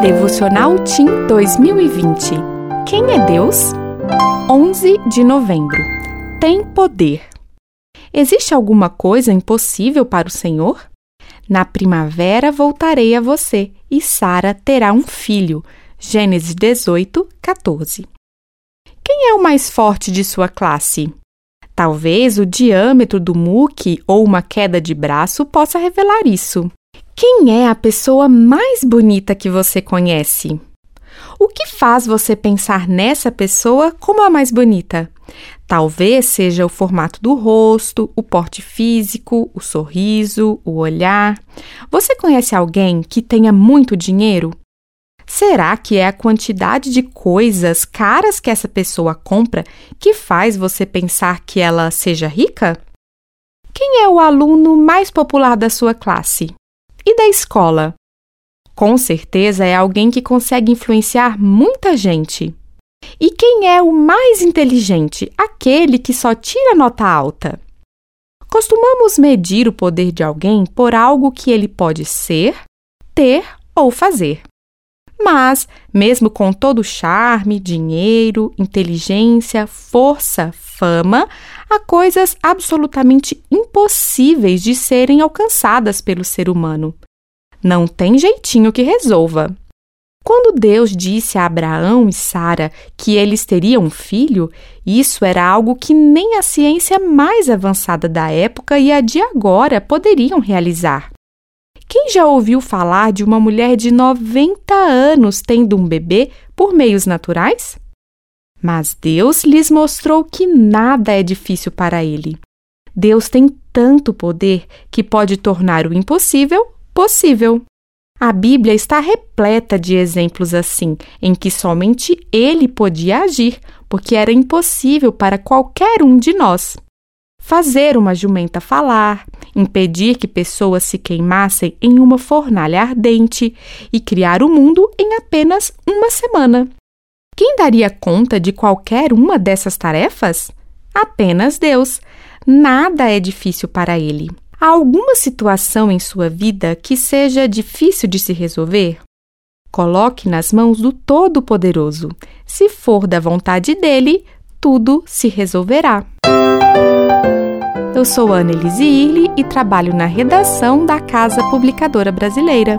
Devocional Tim 2020. Quem é Deus? 11 de novembro. Tem poder. Existe alguma coisa impossível para o Senhor? Na primavera voltarei a você e Sara terá um filho. Gênesis 18, 14. Quem é o mais forte de sua classe? Talvez o diâmetro do muque ou uma queda de braço possa revelar isso. Quem é a pessoa mais bonita que você conhece? O que faz você pensar nessa pessoa como a mais bonita? Talvez seja o formato do rosto, o porte físico, o sorriso, o olhar. Você conhece alguém que tenha muito dinheiro? Será que é a quantidade de coisas caras que essa pessoa compra que faz você pensar que ela seja rica? Quem é o aluno mais popular da sua classe? E da escola? Com certeza é alguém que consegue influenciar muita gente. E quem é o mais inteligente? Aquele que só tira nota alta. Costumamos medir o poder de alguém por algo que ele pode ser, ter ou fazer. Mas, mesmo com todo o charme, dinheiro, inteligência, força, fama, há coisas absolutamente impossíveis de serem alcançadas pelo ser humano. Não tem jeitinho que resolva. Quando Deus disse a Abraão e Sara que eles teriam um filho, isso era algo que nem a ciência mais avançada da época e a de agora poderiam realizar. Quem já ouviu falar de uma mulher de 90 anos tendo um bebê por meios naturais? Mas Deus lhes mostrou que nada é difícil para ele. Deus tem tanto poder que pode tornar o impossível possível. A Bíblia está repleta de exemplos assim, em que somente ele podia agir, porque era impossível para qualquer um de nós. Fazer uma jumenta falar, impedir que pessoas se queimassem em uma fornalha ardente e criar o mundo em apenas uma semana. Quem daria conta de qualquer uma dessas tarefas? Apenas Deus. Nada é difícil para ele. Há alguma situação em sua vida que seja difícil de se resolver? Coloque nas mãos do Todo-Poderoso. Se for da vontade dele, tudo se resolverá. Eu sou Ana Elise Irle e trabalho na redação da Casa Publicadora Brasileira.